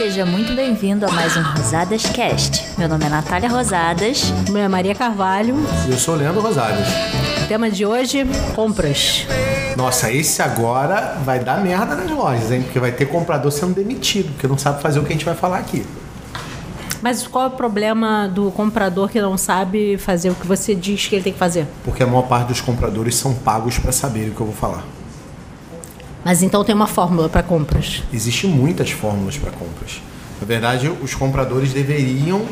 seja muito bem-vindo a mais um Rosadas Cast. Meu nome é Natália Rosadas. Meu nome é Maria Carvalho. E eu sou o Leandro Rosadas. O tema de hoje, compras. Nossa, esse agora vai dar merda nas lojas, hein? Porque vai ter comprador sendo demitido, porque não sabe fazer o que a gente vai falar aqui. Mas qual é o problema do comprador que não sabe fazer o que você diz que ele tem que fazer? Porque a maior parte dos compradores são pagos para saber o que eu vou falar. Mas então tem uma fórmula para compras? Existem muitas fórmulas para compras. Na verdade, os compradores deveriam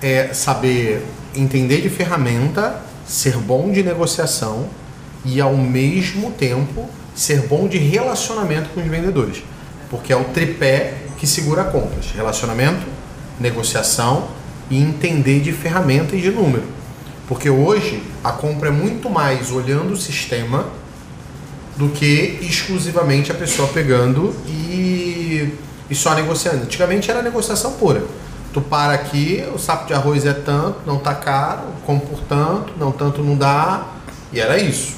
é, saber entender de ferramenta, ser bom de negociação e, ao mesmo tempo, ser bom de relacionamento com os vendedores. Porque é o tripé que segura compras: relacionamento, negociação e entender de ferramenta e de número. Porque hoje a compra é muito mais olhando o sistema do que exclusivamente a pessoa pegando e, e só negociando. Antigamente era negociação pura. Tu para aqui, o saco de arroz é tanto, não tá caro, como por tanto, não tanto não dá, e era isso.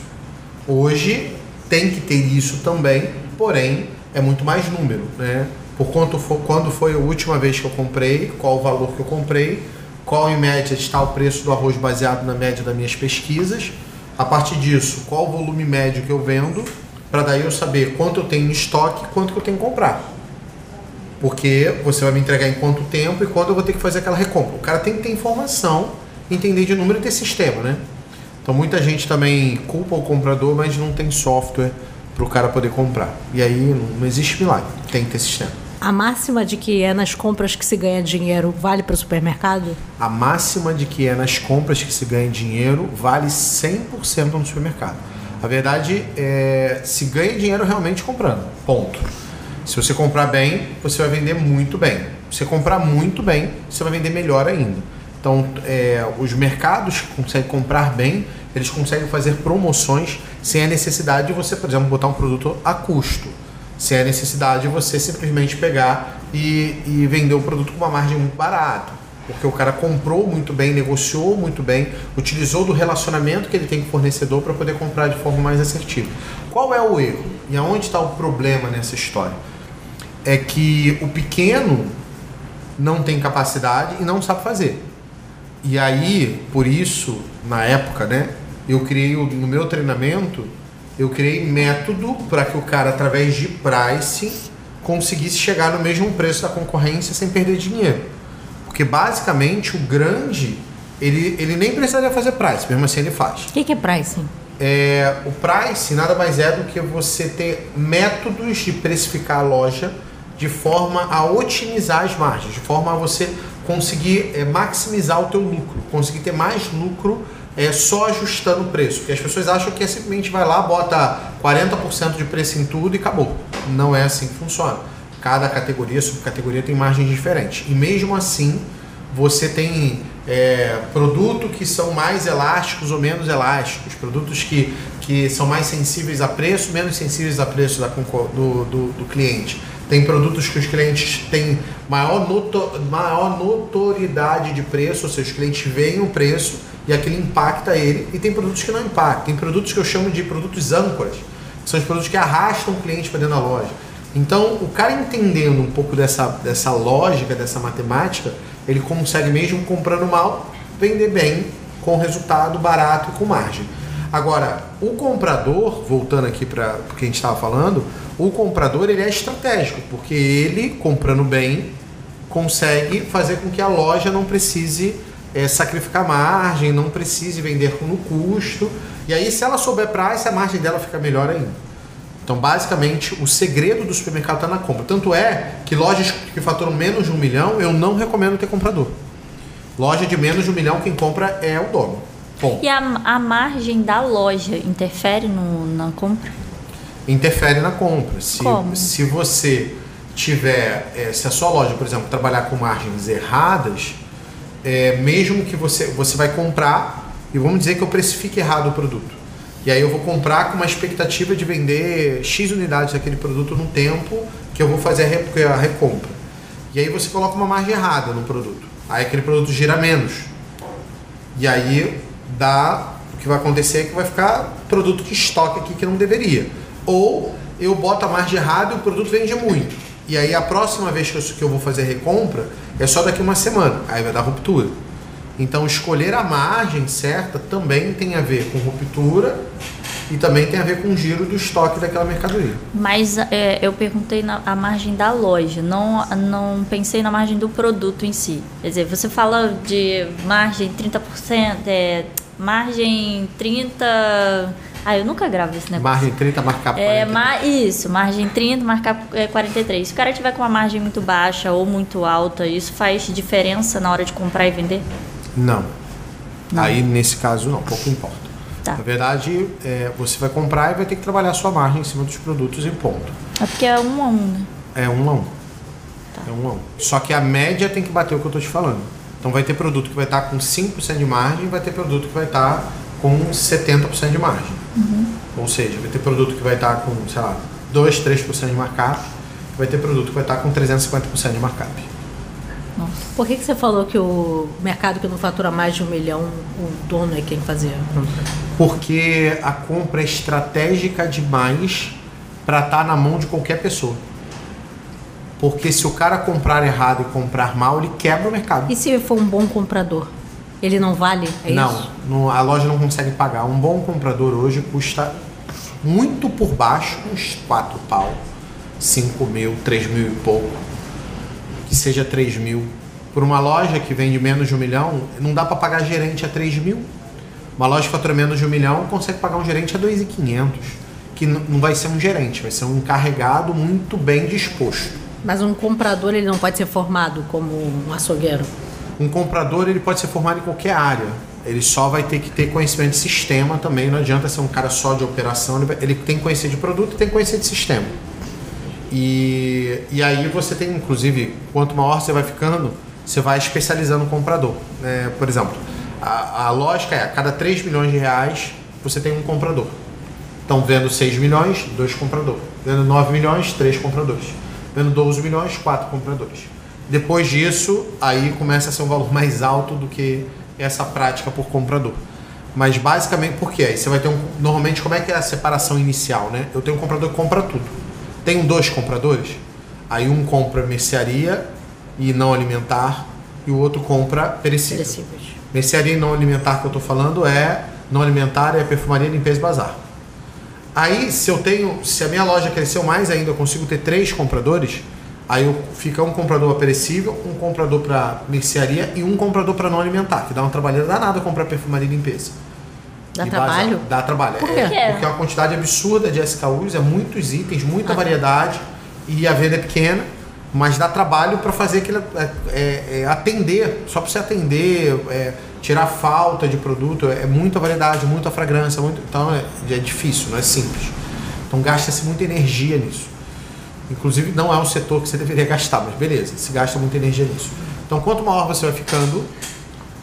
Hoje tem que ter isso também, porém é muito mais número, né? Por quanto for, quando foi a última vez que eu comprei, qual o valor que eu comprei, qual em média está o preço do arroz baseado na média das minhas pesquisas a partir disso, qual o volume médio que eu vendo, para daí eu saber quanto eu tenho em estoque e quanto que eu tenho que comprar. Porque você vai me entregar em quanto tempo e quando eu vou ter que fazer aquela recompra. O cara tem que ter informação, entender de número e ter sistema, né? Então muita gente também culpa o comprador, mas não tem software para o cara poder comprar. E aí não existe milagre, tem que ter sistema. A máxima de que é nas compras que se ganha dinheiro vale para o supermercado? A máxima de que é nas compras que se ganha dinheiro vale 100% no supermercado. A verdade é se ganha dinheiro realmente comprando. Ponto. Se você comprar bem, você vai vender muito bem. Se você comprar muito bem, você vai vender melhor ainda. Então, é, os mercados que conseguem comprar bem, eles conseguem fazer promoções sem a necessidade de você, por exemplo, botar um produto a custo sem a necessidade de você simplesmente pegar e, e vender o produto com uma margem muito barata. Porque o cara comprou muito bem, negociou muito bem, utilizou do relacionamento que ele tem com o fornecedor para poder comprar de forma mais assertiva. Qual é o erro? E aonde está o problema nessa história? É que o pequeno não tem capacidade e não sabe fazer. E aí, por isso, na época, né, eu criei no meu treinamento eu criei método para que o cara, através de pricing, conseguisse chegar no mesmo preço da concorrência sem perder dinheiro. Porque basicamente o grande, ele, ele nem precisaria fazer price, mesmo assim ele faz. O que, que é pricing? É, o price nada mais é do que você ter métodos de precificar a loja de forma a otimizar as margens, de forma a você conseguir é, maximizar o teu lucro, conseguir ter mais lucro é, só ajustando o preço. Porque as pessoas acham que é simplesmente vai lá, bota 40% de preço em tudo e acabou. Não é assim que funciona. Cada categoria, subcategoria tem margens diferentes. E mesmo assim, você tem é, que são mais elásticos ou menos elásticos, produtos que, que são mais sensíveis a preço, menos sensíveis a preço da, do, do, do cliente. Tem produtos que os clientes têm maior, noto, maior notoriedade de preço, ou seja, os clientes veem o preço e aquilo impacta ele. E tem produtos que não impactam. Tem produtos que eu chamo de produtos âncoras, que são os produtos que arrastam o cliente para dentro da loja. Então, o cara entendendo um pouco dessa, dessa lógica, dessa matemática, ele consegue mesmo comprando mal, vender bem, com resultado barato e com margem. Agora, o comprador, voltando aqui para o que a gente estava falando, o comprador ele é estratégico, porque ele, comprando bem, consegue fazer com que a loja não precise é, sacrificar margem, não precise vender no custo. E aí, se ela souber price, a margem dela fica melhor ainda. Então, basicamente, o segredo do supermercado está na compra. Tanto é que lojas que faturam menos de um milhão, eu não recomendo ter comprador. Loja de menos de um milhão, quem compra é o dono. Bom. E a, a margem da loja interfere no, na compra? Interfere na compra. Se, Como? se você tiver, é, se a sua loja, por exemplo, trabalhar com margens erradas, é, mesmo que você, você vai comprar, e vamos dizer que eu precifique errado o produto. E aí eu vou comprar com uma expectativa de vender X unidades daquele produto no tempo que eu vou fazer a recompra. E aí você coloca uma margem errada no produto. Aí aquele produto gira menos. E aí dá. O que vai acontecer é que vai ficar produto que estoca aqui que não deveria. Ou eu boto a margem errada e o produto vende muito. E aí a próxima vez que eu, que eu vou fazer recompra é só daqui uma semana. Aí vai dar ruptura. Então escolher a margem certa também tem a ver com ruptura e também tem a ver com o giro do estoque daquela mercadoria. Mas é, eu perguntei na a margem da loja, não, não pensei na margem do produto em si. Quer dizer, você fala de margem 30%, é, margem 30%. Ah, eu nunca gravo esse negócio. Margem 30, marcar É, ma isso, margem 30, marcar é, 43. Se o cara tiver com uma margem muito baixa ou muito alta, isso faz diferença na hora de comprar e vender? Não. Aí nesse caso não, pouco importa. Tá. Na verdade, é, você vai comprar e vai ter que trabalhar a sua margem em cima dos produtos em ponto. É porque é um a um, né? É um a um. É um a um. Só que a média tem que bater o que eu estou te falando. Então vai ter produto que vai estar com 5% de margem, vai ter produto que vai estar com 70% de margem. Ou seja, vai ter produto que vai estar com, sei lá, 2, 3% de markup, vai ter produto que vai estar com 350% de markup. Por que, que você falou que o mercado que não fatura mais de um milhão, o dono é quem fazia a compra? Porque a compra é estratégica demais para estar na mão de qualquer pessoa. Porque se o cara comprar errado e comprar mal, ele quebra o mercado. E se for um bom comprador? Ele não vale? É não, isso? não, a loja não consegue pagar. Um bom comprador hoje custa muito por baixo, uns 4 pau, 5 mil, 3 mil e pouco. Que seja 3 mil. Por uma loja que vende menos de um milhão, não dá para pagar gerente a 3 mil. Uma loja que fatura menos de um milhão consegue pagar um gerente a 2.500. Que não vai ser um gerente, vai ser um encarregado muito bem disposto. Mas um comprador ele não pode ser formado como um açougueiro. Um comprador ele pode ser formado em qualquer área. Ele só vai ter que ter conhecimento de sistema também. Não adianta ser um cara só de operação. Ele, tem que conhecer de produto e tem que conhecer de sistema. E, e aí você tem, inclusive, quanto maior você vai ficando, você vai especializando o comprador. né? por exemplo, a, a lógica é a cada 3 milhões de reais você tem um comprador. Então, vendo 6 milhões, dois compradores. Vendo 9 milhões, três compradores. Vendo 12 milhões, quatro compradores. Depois disso, aí começa a ser um valor mais alto do que essa prática por comprador. Mas basicamente, por quê? Aí você vai ter um. Normalmente, como é que é a separação inicial, né? Eu tenho um comprador que compra tudo. Tenho dois compradores, aí um compra mercearia e não alimentar, e o outro compra perecível. Perecíveis. Mercearia e não alimentar que eu tô falando é não alimentar é perfumaria, limpeza e bazar. Aí, se eu tenho, se a minha loja cresceu mais ainda, eu consigo ter três compradores, aí fica um comprador perecível, um comprador para mercearia e um comprador para não alimentar, que dá uma trabalheira danada comprar perfumaria e limpeza. Dá E trabalho? bazar. Dá trabalho. Por É, quê? porque é uma quantidade absurda de SKUs, é muitos itens, muita variedade e a venda é pequena, mas dá trabalho para fazer aquilo, é, é, é, atender, só para você atender, é, tirar falta de produto, é muita variedade, muita fragrância, muito, então é, é difícil, não é simples. Então gasta-se muita energia nisso. Inclusive não é um setor que você deveria gastar, mas beleza, se gasta muita energia nisso. Então quanto maior você vai ficando,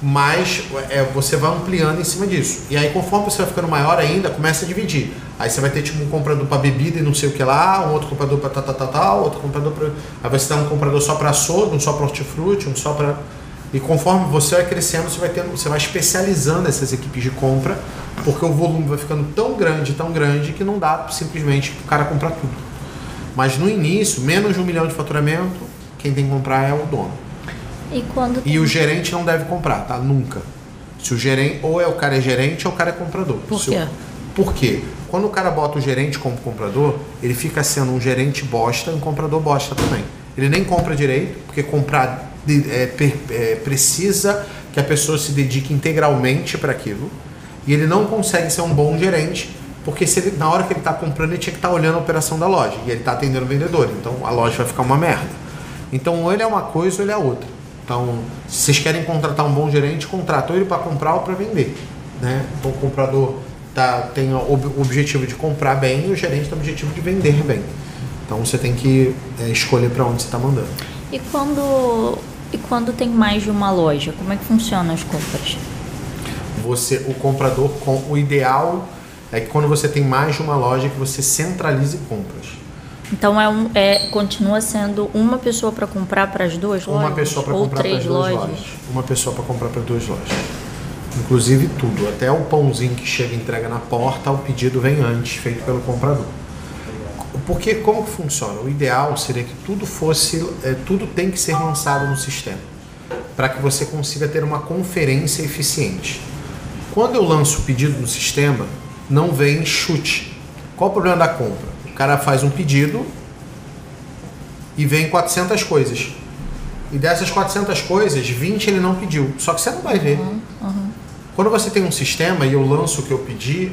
mais é, você vai ampliando em cima disso. E aí, conforme você vai ficando maior ainda, começa a dividir. Aí você vai ter tipo um comprador para bebida e não sei o que lá, um outro comprador para tal, tal, tal, tal, outro comprador para. Aí você tem um comprador só para açougue, um só para hortifruti, um só para. E conforme você vai crescendo, você vai tendo, você vai especializando essas equipes de compra, porque o volume vai ficando tão grande, tão grande, que não dá simplesmente o cara comprar tudo. Mas no início, menos de um milhão de faturamento, quem tem que comprar é o dono. E quando E o gerente não deve comprar, tá? Nunca. Se o gerente, ou é o cara é gerente ou o cara é comprador. Por quê? o- por quê? Quando o cara bota o gerente como comprador, ele fica sendo um gerente bosta e um comprador bosta também. Ele nem compra direito, porque comprar é, é, precisa que a pessoa se dedique integralmente para aquilo. E ele não consegue ser um bom gerente, porque se ele, na hora que ele está comprando, ele tinha que estar olhando a operação da loja. E ele está atendendo o vendedor. Então a loja vai ficar uma merda. Então ou ele é uma coisa ou ele é outra. Então, se vocês querem contratar um bom gerente, contratam ele para comprar ou para vender. Né? Então o comprador tá, tem o objetivo de comprar bem e o gerente tem o objetivo de vender bem. Então você tem que é, escolher para onde você está mandando. E quando e quando tem mais de uma loja, como é que funcionam as compras? Você, o comprador, com o ideal é que quando você tem mais de uma loja que você centralize compras. Então é um é continua sendo uma pessoa para comprar para as duas lojas Uma pessoa para comprar para as duas lojas? lojas. Uma pessoa para comprar para duas lojas. Inclusive tudo, até o pãozinho que chega e entrega na porta, o pedido vem antes, feito pelo comprador. Porque como que funciona? O ideal seria que tudo fosse, é, tudo tem que ser lançado no sistema, para que você consiga ter uma conferência eficiente. Quando eu lanço o pedido no sistema, não vem chute. Qual o problema da compra? O cara faz um pedido e vem 400 coisas. E dessas 400 coisas, 20 ele não pediu. Só que você não vai ver. Uhum, uhum. Quando você tem um sistema e eu lanço o que eu pedi,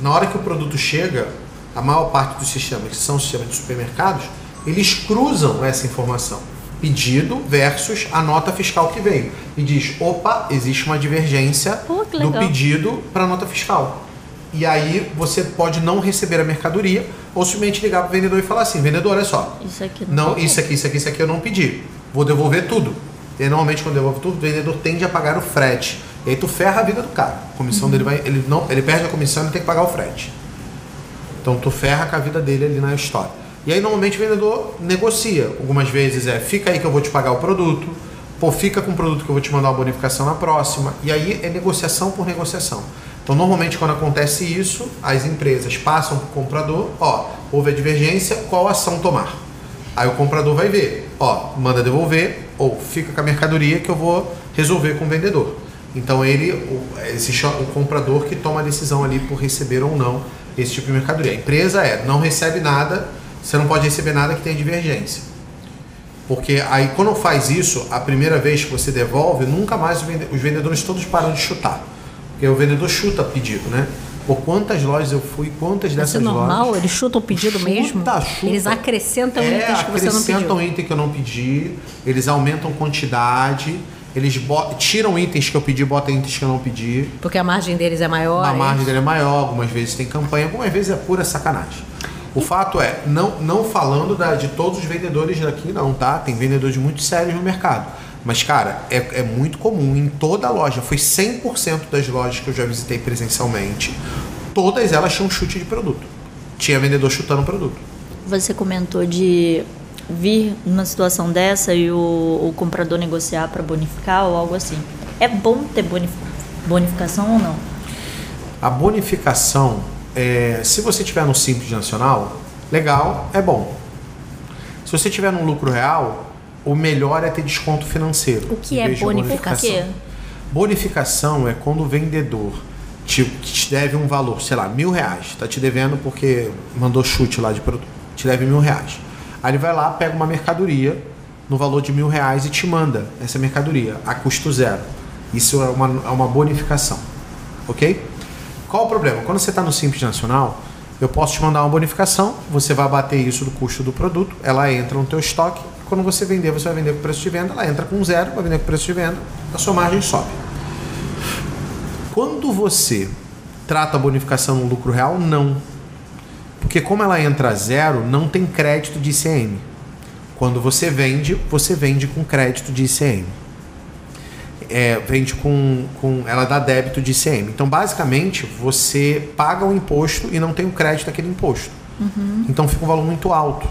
na hora que o produto chega, a maior parte dos sistemas, que são sistemas de supermercados, eles cruzam essa informação. Pedido versus a nota fiscal que veio. E diz, opa, existe uma divergência que do pedido para a nota fiscal. E aí você pode não receber a mercadoria ou simplesmente ligar para o vendedor e falar assim, vendedor, olha só, Isso aqui não, pode. isso aqui, isso aqui, isso aqui eu não pedi. Vou devolver tudo. E normalmente quando devolve tudo, o vendedor tende a pagar o frete. E aí tu ferra a vida do cara. A comissão dele vai. Ele, não, ele perde a comissão e ele tem que pagar o frete. Então tu ferra com a vida dele ali na história. E aí normalmente o vendedor negocia. Algumas vezes é fica aí que eu vou te pagar o produto. Pô, fica com o produto que eu vou te mandar uma bonificação na próxima. E aí é negociação por negociação. Então normalmente quando acontece isso, as empresas passam para o comprador, ó, houve a divergência, qual ação tomar? Aí o comprador vai ver, ó, manda devolver ou fica com a mercadoria que eu vou resolver com o vendedor. Então ele, o, o comprador que toma a decisão ali por receber ou não esse tipo de mercadoria. A empresa é, não recebe nada, você não pode receber nada que tenha divergência. Porque aí quando faz isso, a primeira vez que você devolve, nunca mais os vendedores todos param de chutar. Porque o vendedor chuta pedido, né? Por quantas lojas eu fui, quantas Isso é dessas normal? lojas... Eles chutam o pedido Chuta, mesmo? chuta. Eles acrescentam É, itens que você não acrescentam pediu. item que eu não pedi, eles aumentam quantidade, eles tiram itens que eu pedi, botam itens que eu não pedi. Porque a margem deles é maior. A é margem dele é maior, algumas vezes tem campanha, algumas vezes é pura sacanagem. O fato é, não, não falando da- de todos os vendedores daqui, não, tá? Tem vendedores muito sérios no mercado. Mas, cara, é, é muito comum em toda loja, foi 100% das lojas que eu já visitei presencialmente, todas elas tinham chute de produto. Tinha vendedor chutando o produto. Você comentou de vir numa situação dessa e o, o comprador negociar para bonificar ou algo assim. É bom ter bonif- bonificação ou não? A bonificação, é, se você tiver no Simples Nacional, legal, é bom. Se você tiver no lucro real, o melhor é ter desconto financeiro. O que é bonificação? Quê? Bonificação é quando o vendedor te, que te deve um valor, sei lá, mil reais. Está te devendo porque mandou chute lá de produto. Te deve mil reais. Aí ele vai lá, pega uma mercadoria no valor de mil reais e te manda essa mercadoria a custo zero. Isso é uma, é uma bonificação. Ok? Qual o problema? Quando você está no Simples Nacional, eu posso te mandar uma bonificação, você vai bater isso do custo do produto, ela entra no teu estoque, quando você vender, você vai vender com preço de venda, ela entra com zero, vai vender com preço de venda, a sua margem sobe. Quando você trata a bonificação no lucro real, não. Porque como ela entra a zero, não tem crédito de ICM. Quando você vende, você vende com crédito de ICM. É, vende com, com. Ela dá débito de ICM. Então, basicamente, você paga o imposto e não tem o crédito daquele imposto. Então fica um valor muito alto.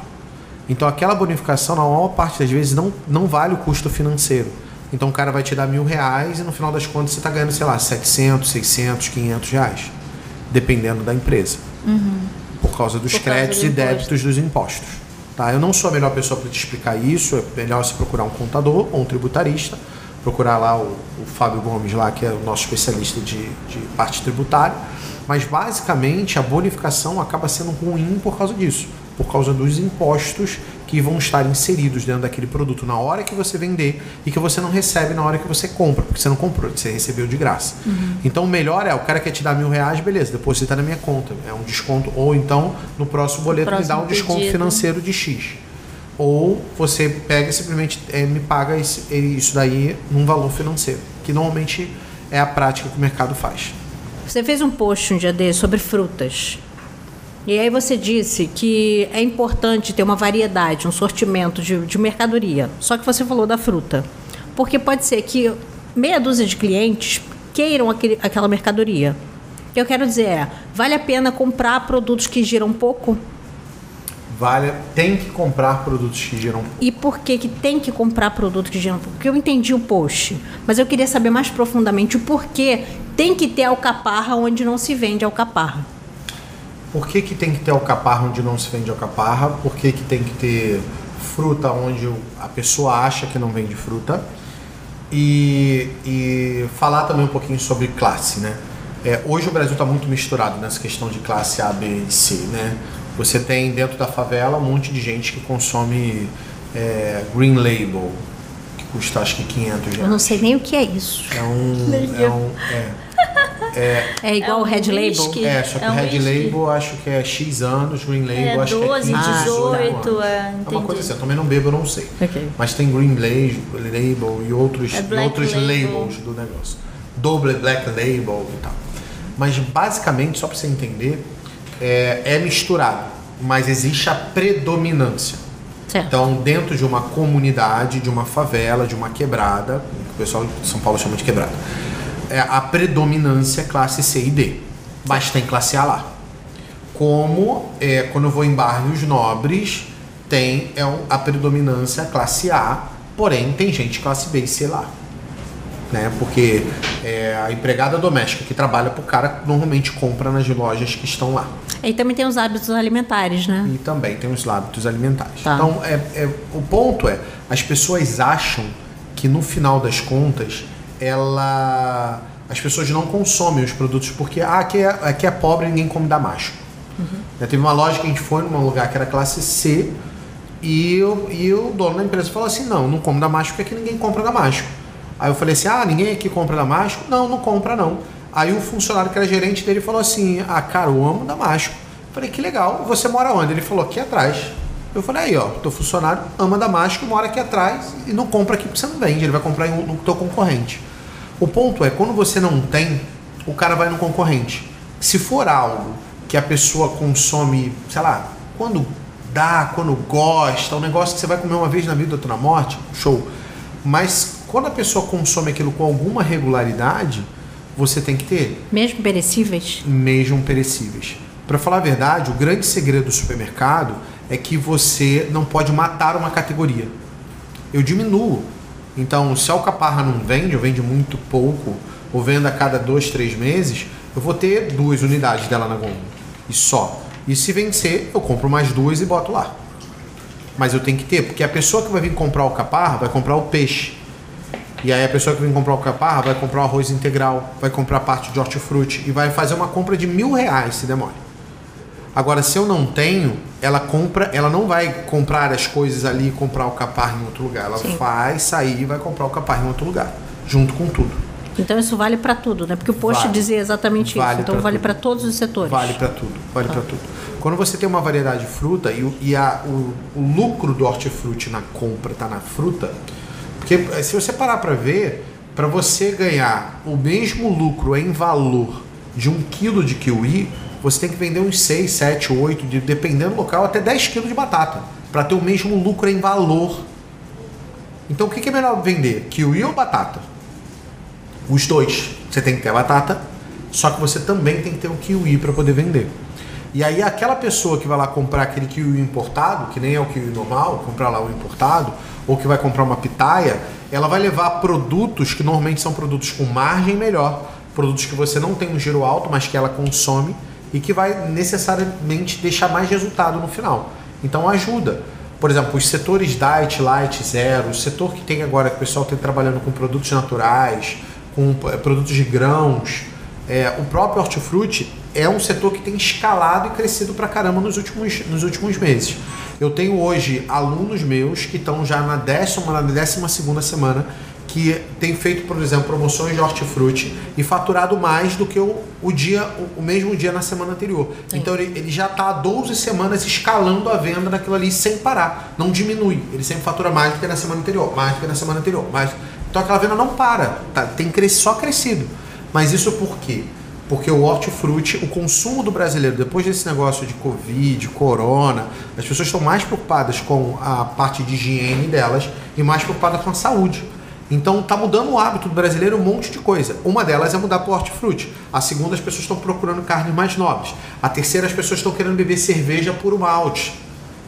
Então aquela bonificação, na maior parte das vezes, não, não vale o custo financeiro. Então o cara vai te dar mil reais e no final das contas você está ganhando, sei lá, 700, 600, 500 reais. Dependendo da empresa. Por causa dos Por causa créditos do e débitos dos impostos. Tá? Eu não sou a melhor pessoa para te explicar isso. É melhor você procurar um contador ou um tributarista. Procurar lá o, o Fábio Gomes, lá, que é o nosso especialista de, de parte tributária. Mas basicamente a bonificação acaba sendo ruim por causa disso. Por causa dos impostos que vão estar inseridos dentro daquele produto na hora que você vender e que você não recebe na hora que você compra, porque você não comprou, você recebeu de graça. Então o melhor é, o cara quer te dar mil reais, beleza, deposita na minha conta. É um desconto. Ou então, no próximo boleto, me dá próximo um desconto pedido. financeiro de X. Ou você pega e simplesmente eh, me paga esse- isso daí num valor financeiro, que normalmente é a prática que o mercado faz. Você fez um post um dia desse sobre frutas. E aí você disse que é importante ter uma variedade, um sortimento de, de mercadoria. Só que você falou da fruta. Porque pode ser que meia dúzia de clientes queiram aquele, aquela mercadoria. O que eu quero dizer é, vale a pena comprar produtos que giram pouco? Vale, tem que comprar produtos que geram E por que, que tem que comprar produtos que giram pouco? Porque eu entendi o post, mas eu queria saber mais profundamente o porquê tem que ter alcaparra onde não se vende alcaparra. Por que, que tem que ter alcaparra onde não se vende alcaparra, por que, que tem que ter fruta onde a pessoa acha que não vende fruta e, e falar também um pouquinho sobre classe, né? É, hoje o Brasil está muito misturado nessa questão de classe A, B e C, né? Você tem dentro da favela um monte de gente que consome é, Green Label, que custa acho que 500 reais. Eu não sei nem o que é isso. É um... é, um é, é, é igual É o um Red whisky. Label? é, só que É um Red whisky. Label acho que é X anos, Green Label É acho 12, que é 15, 18, anos. é, É uma coisa assim, eu também não bebo, eu não sei. Ok. Mas tem Green La- Label e outros, É e outros Label. labels do negócio. Double Black Label e tal. Mas basicamente, só para você entender, é, é misturado, mas existe a predominância. Certo. Então, dentro de uma comunidade, de uma favela, de uma quebrada, que o pessoal de São Paulo chama de quebrada, é a predominância é classe C e D, mas tem classe A lá. Como é, quando eu vou em bairros nobres, tem é, a predominância classe A, porém tem gente classe B e C lá. Né? Porque é, a empregada doméstica que trabalha pro cara normalmente compra nas lojas que estão lá. E também tem os hábitos alimentares, né? E também tem os hábitos alimentares. Tá. Então, é, é- o ponto é, as pessoas acham que no final das contas, ela, as pessoas não consomem os produtos porque ah, aqui, é, aqui é pobre ninguém come damasco. Já teve uma loja que a gente foi num lugar que era classe C e, o- e o dono da empresa falou assim, não, não como damasco porque aqui ninguém compra damasco. Aí eu falei assim, ah, ninguém aqui compra damasco? Não, não compra não. Aí o funcionário que era gerente dele falou assim, ah, cara, eu amo damasco. Eu falei, que legal, você mora onde? Ele falou, aqui atrás. Eu falei, aí ó, teu funcionário ama damasco, mora aqui atrás e não compra aqui porque você não vende, ele vai comprar em um- no teu concorrente. O ponto é, quando você não tem, o cara vai no concorrente. Se for algo que a pessoa consome, sei lá, quando dá, quando gosta, um negócio que você vai comer uma vez na vida, outra na morte, show. Mas quando a pessoa consome aquilo com alguma regularidade, você tem que ter Mesmo perecíveis? mesmo perecíveis. Para falar a verdade, o grande segredo do supermercado é que você não pode matar uma categoria. Eu diminuo. Então, se a alcaparra não vende, ou vende muito pouco, ou vende a cada dois, três meses, eu vou ter duas unidades dela na gôndola. E só. E se vencer, eu compro mais duas e boto lá. Mas eu tenho que ter, porque a pessoa que vai vir comprar o alcaparra vai comprar o peixe. E aí a pessoa que vem comprar o alcaparra vai comprar o arroz integral, vai comprar parte de hortifruti e vai fazer uma compra de mil reais se demora. Agora, se eu não tenho, ela compra, ela não vai comprar as coisas ali e comprar o alcaparra em outro lugar. Ela Sim. vai sair e vai comprar o alcaparra em outro lugar, junto com tudo. Então isso vale para tudo, né? Porque o post Vale. dizia exatamente Vale isso. Então vale para todos os setores. Vale para tudo, vale para tudo. Quando você tem uma variedade de fruta e, o- e a- o, o lucro do hortifruti na compra está na fruta, porque eh, se você parar para ver, para você ganhar o mesmo lucro em valor de um quilo de kiwi, você tem que vender uns 6, 7, 8, de- dependendo do local, até 10 quilos de batata, para ter o mesmo lucro em valor. Então o que é melhor vender, kiwi ou batata? Os dois. Você tem que ter a batata, só que você também tem que ter o kiwi para poder vender. E aí aquela pessoa que vai lá comprar aquele kiwi importado, que nem é o kiwi normal, comprar lá o importado, ou que vai comprar uma pitaia, ela vai levar produtos que normalmente são produtos com margem melhor, produtos que você não tem um giro alto, mas que ela consome e que vai necessariamente deixar mais resultado no final. Então ajuda. Por exemplo, os setores diet, light, zero, o setor que tem agora, que o pessoal está trabalhando com produtos naturais, com eh, produtos de grãos, é, o próprio hortifruti é um setor que tem escalado e crescido pra caramba nos últimos, nos últimos meses. Eu tenho hoje alunos meus que estão já na décima, na décima segunda semana que tem feito, por exemplo, promoções de hortifruti e faturado mais do que o, o dia, o, o mesmo dia na semana anterior. Então ele, ele já está há 12 semanas escalando a venda daquilo ali sem parar. Não diminui. Ele sempre fatura mais do que na semana anterior, mais do que na semana anterior. Mais... Então aquela venda não para. Tá? Tem cres... só crescido. Mas isso por quê? Porque o hortifruti, o consumo do brasileiro, depois desse negócio de Covid, corona, as pessoas estão mais preocupadas com a parte de higiene delas e mais preocupadas com a saúde. Então tá mudando o hábito do brasileiro um monte de coisa. Uma delas é mudar para o hortifruti. A segunda, as pessoas estão procurando carnes mais nobres. A terceira, as pessoas estão querendo beber cerveja puro malte.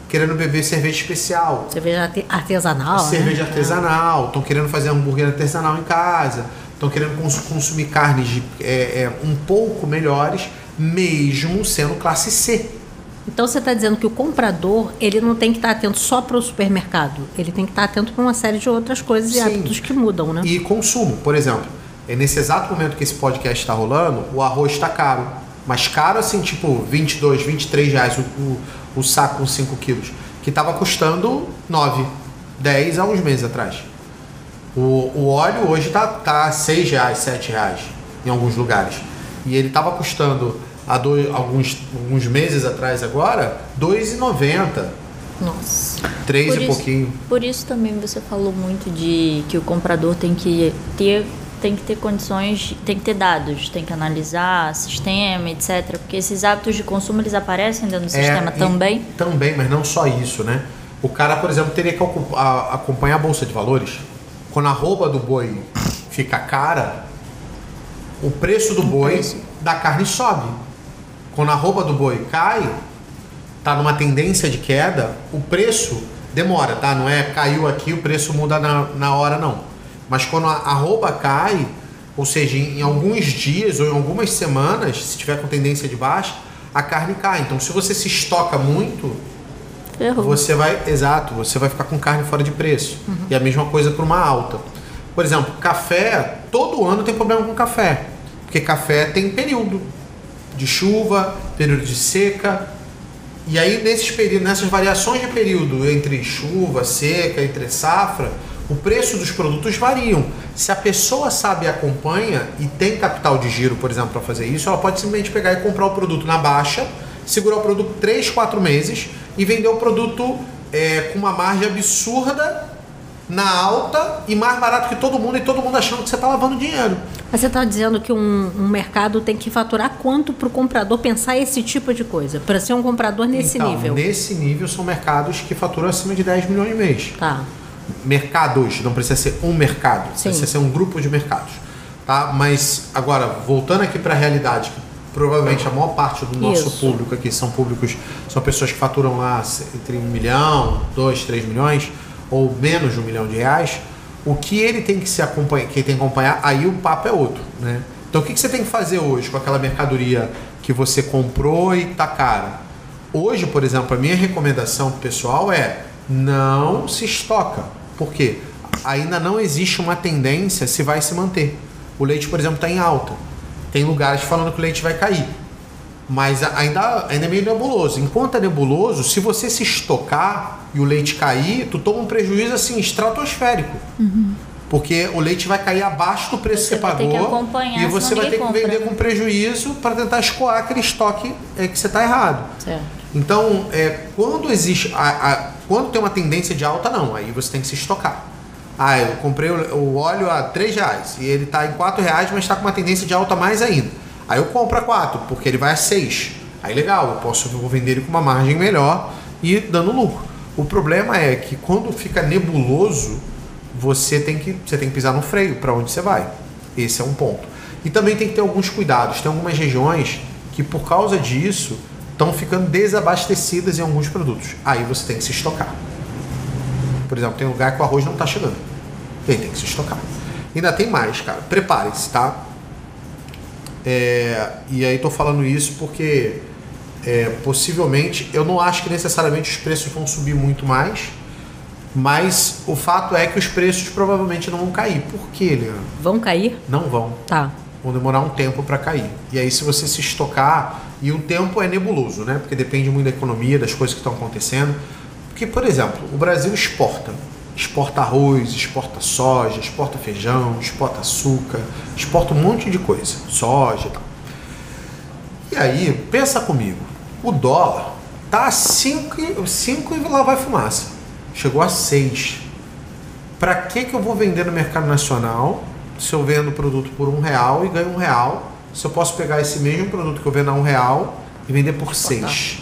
Querendo beber cerveja especial. Cerveja arte- artesanal. cerveja né? artesanal, estão querendo fazer hambúrguer artesanal em casa, estão querendo cons- consumir carnes de- é, é, um pouco melhores, mesmo sendo classe C. Então você está dizendo que o comprador ele não tem que estar atento só para o supermercado, ele tem que estar atento para uma série de outras coisas Sim. e hábitos que mudam, né? E consumo, por exemplo, é nesse exato momento que esse podcast está rolando, o arroz está caro. Mas caro assim, tipo 22, 23 reais o, o, o saco com 5 quilos. Que estava custando 9, 10 há uns meses atrás. O, o óleo hoje tá, tá 6 reais, 7 reais em alguns lugares. E ele estava custando há dois, alguns, alguns meses atrás agora, 2,90. Nossa. 3 Por e isso- pouquinho. Por isso também você falou muito de que o comprador tem que ter tem que ter condições, tem que ter dados, tem que analisar sistema, etc. Porque esses hábitos de consumo eles aparecem dentro do sistema É, e- também. Também, mas não só isso, né? O cara, por exemplo, teria que acompanhar a bolsa de valores. Quando a roupa do boi fica cara, o preço do boi da carne sobe. Quando a roupa do boi cai, tá numa tendência de queda, o preço demora, tá? Não é caiu aqui, o preço muda na, na hora, não. Mas quando a, a roupa cai, ou seja, em, em alguns dias ou em algumas semanas, se tiver com tendência de baixa, a carne cai. Então, se você se estoca muito, Ferrou. você vai, exato, você vai ficar com carne fora de preço. E a mesma coisa para uma alta. Por exemplo, café, todo ano tem problema com café. Porque café tem período de chuva, período de seca. E aí nesses períodos, nessas variações de período entre chuva, seca, entre safra, o preço dos produtos variam. Se a pessoa sabe e acompanha e tem capital de giro, por exemplo, para fazer isso, ela pode simplesmente pegar e comprar o produto na baixa, segurar o produto 3, 4 meses e vender o produto é, com uma margem absurda na alta e mais barato que todo mundo e todo mundo achando que você está lavando dinheiro. Mas você está dizendo que um, um mercado tem que faturar quanto para o comprador pensar esse tipo de coisa? Para ser um comprador nesse então, nível. Nesse nível são mercados que faturam acima de 10 milhões de mês. Tá. mercados, não precisa ser um mercado, Sim. precisa ser um grupo de mercados, tá? Mas agora voltando aqui para a realidade, provavelmente a maior parte do nosso Isso. público aqui são públicos, são pessoas que faturam lá entre um milhão, dois, três milhões ou menos de um milhão de reais. O que ele tem que se acompanhar, que tem que acompanhar, aí o papo é outro, né? Então o que, que você tem que fazer hoje com aquela mercadoria que você comprou e tá cara? Hoje, por exemplo, a minha recomendação pessoal é não se estoca. Por quê? Ainda não existe uma tendência se vai se manter. O leite, por exemplo, está em alta. Tem lugares falando que o leite vai cair. Mas ainda, ainda é meio nebuloso. Enquanto é nebuloso, se você se estocar e o leite cair, tu toma um prejuízo assim estratosférico. Porque o leite vai cair abaixo do preço Você que você pagou e você vai ter que compra. vender com prejuízo para tentar escoar aquele estoque é, que você está errado. Certo. Então, é, quando existe. A, a- quando tem uma tendência de alta, não. Aí você tem que se estocar. Ah, eu comprei o, o óleo a 3 reais e ele está em 4 reais, mas está com uma tendência de alta mais ainda. Aí eu compro a 4, porque ele vai a 6. Aí legal, eu posso eu vou vender ele com uma margem melhor e dando lucro. O problema é que quando fica nebuloso, você tem que, você tem que pisar no freio para onde você vai. Esse é um ponto. E também tem que ter alguns cuidados. Tem algumas regiões que, por causa disso, estão ficando desabastecidas em alguns produtos. Aí você tem que se estocar. Por exemplo, tem lugar que o arroz não está chegando. Aí tem que se estocar. Ainda tem mais, cara. Prepare-se, tá? É, e aí tô falando isso porque é, possivelmente eu não acho que necessariamente os preços vão subir muito mais, mas o fato é que os preços provavelmente não vão cair. Por quê, Leandro? Vão cair? Não vão. Tá. Vão demorar um tempo para cair. E aí, se você se estocar, e o tempo é nebuloso, né? Porque depende muito da economia, das coisas que estão acontecendo. Porque, por exemplo, o Brasil exporta. Exporta arroz, exporta soja, exporta feijão, exporta açúcar, exporta um monte de coisa. Soja e tal. E aí, pensa comigo. O dólar tá a 5 e lá vai fumaça. Chegou a 6. Para que, que eu vou vender no mercado nacional se eu vendo o produto por um real e ganho um real? Se eu posso pegar esse mesmo produto que eu vendo a um real e vender por seis.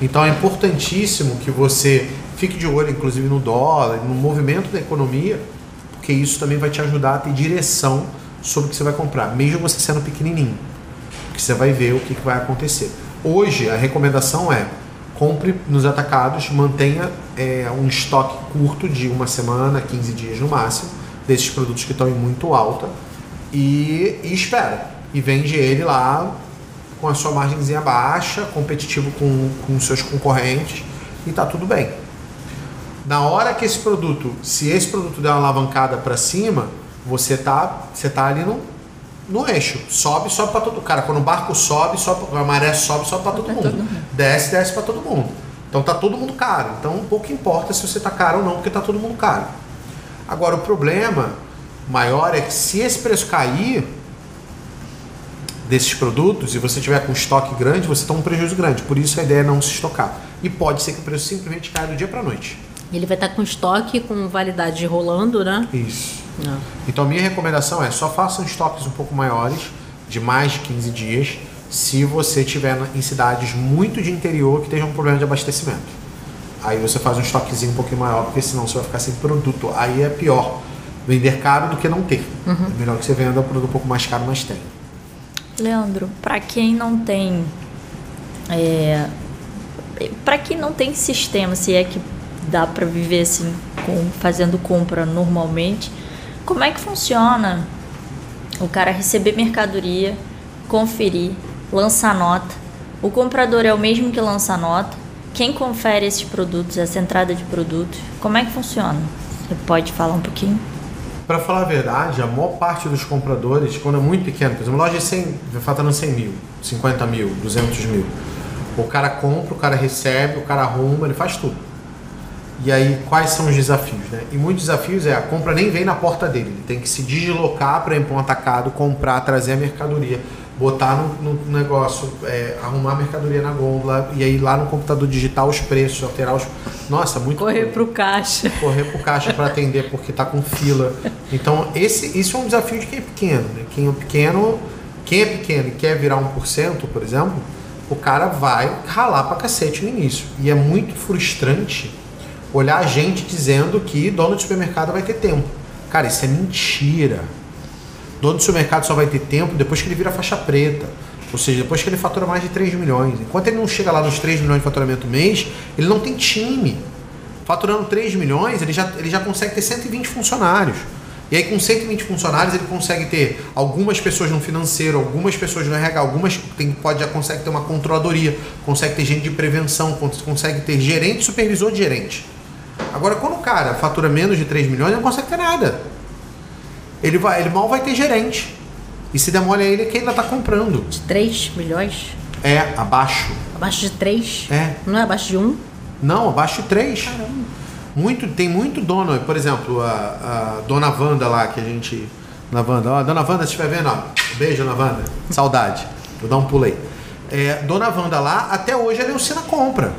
Então é importantíssimo que você fique de olho, inclusive no dólar, no movimento da economia, porque isso também vai te ajudar a ter direção sobre o que você vai comprar, mesmo você sendo pequenininho, porque você vai ver o que, que vai acontecer. Hoje a recomendação é compre nos atacados, mantenha é, um estoque curto de uma semana, 15 dias no máximo, desses produtos que estão em muito alta e, e espera. E vende ele lá com a sua margemzinha baixa, competitivo com, com seus concorrentes e tá tudo bem. Na hora que esse produto, se esse produto der uma alavancada para cima, você tá, você tá ali no, no eixo. Sobe, sobe para todo Cara, quando o barco sobe, sobe, a maré sobe, sobe para todo, mundo. todo mundo. Desce, desce para todo mundo. Então tá todo mundo caro. Então pouco importa se você tá caro ou não, porque tá todo mundo caro. Agora o problema maior é que se esse preço cair desses produtos e você tiver com estoque grande, você tem um prejuízo grande. Por isso a ideia é não se estocar. E pode ser que o preço simplesmente caia do dia para noite. Ele vai estar com estoque com validade rolando, né? Isso. Não. Então, minha recomendação é só façam estoques um pouco maiores, de mais de 15 dias, se você tiver em cidades muito de interior que tenham um problema de abastecimento. Aí você faz um estoquezinho um pouquinho maior, porque senão você vai ficar sem produto. Aí é pior vender caro do que não ter. Uhum. É melhor que você venda um produto um pouco mais caro, mas tem. Leandro, para quem não tem. É, para quem não tem sistema, se é que dá para viver assim, com, fazendo compra normalmente, como é que funciona o cara receber mercadoria, conferir, lançar nota? O comprador é o mesmo que lança nota? Quem confere esses produtos, essa entrada de produtos? Como é que funciona? Você pode falar um pouquinho? Para falar a verdade, a maior parte dos compradores, quando é muito pequeno, por exemplo, loja de 100, faturando 100 mil, 50 mil, 200 mil, o cara compra, o cara recebe, o cara arruma, ele faz tudo. E aí, quais são os desafios? Né? E muitos desafios é a compra nem vem na porta dele, ele tem que se deslocar para ir para um atacado, comprar, trazer a mercadoria, botar no, no negócio, é, arrumar a mercadoria na gôndola e aí lá no computador digitar os preços, alterar os. Nossa, muito. Correr para o caixa. Correr para o caixa para atender porque está com fila. Então, esse, isso é um desafio de quem é pequeno. Né? Quem é pequeno, quem é pequeno e quer virar 1%, por exemplo, o cara vai ralar para cacete no início. E é muito frustrante olhar a gente dizendo que dono de supermercado vai ter tempo. Cara, isso é mentira. Dono de supermercado só vai ter tempo depois que ele vira faixa preta. Ou seja, depois que ele fatura mais de 3 milhões. Enquanto ele não chega lá nos 3 milhões de faturamento mês, ele não tem time. Faturando 3 milhões, ele já, ele já consegue ter 120 funcionários. E aí, com 120 funcionários, ele consegue ter algumas pessoas no financeiro, algumas pessoas no RH, algumas tem, pode, já consegue ter uma controladoria, consegue ter gente de prevenção, consegue ter gerente, supervisor de gerente. Agora, quando o cara fatura menos de 3 milhões, ele não consegue ter nada. Ele, vai, ele mal vai ter gerente. E se demora a ele que ainda está comprando. De 3 milhões? É, abaixo. Abaixo de 3? É. Não é abaixo de 1? Não, abaixo de 3. Caramba. Muito, tem muito dono, por exemplo, a, a dona Wanda lá, que a gente. Na Wanda, ó, dona Wanda, se estiver vendo, ó, beijo, dona Wanda, saudade, vou dar um pulei. É, dona Wanda lá, até hoje a Neucina compra.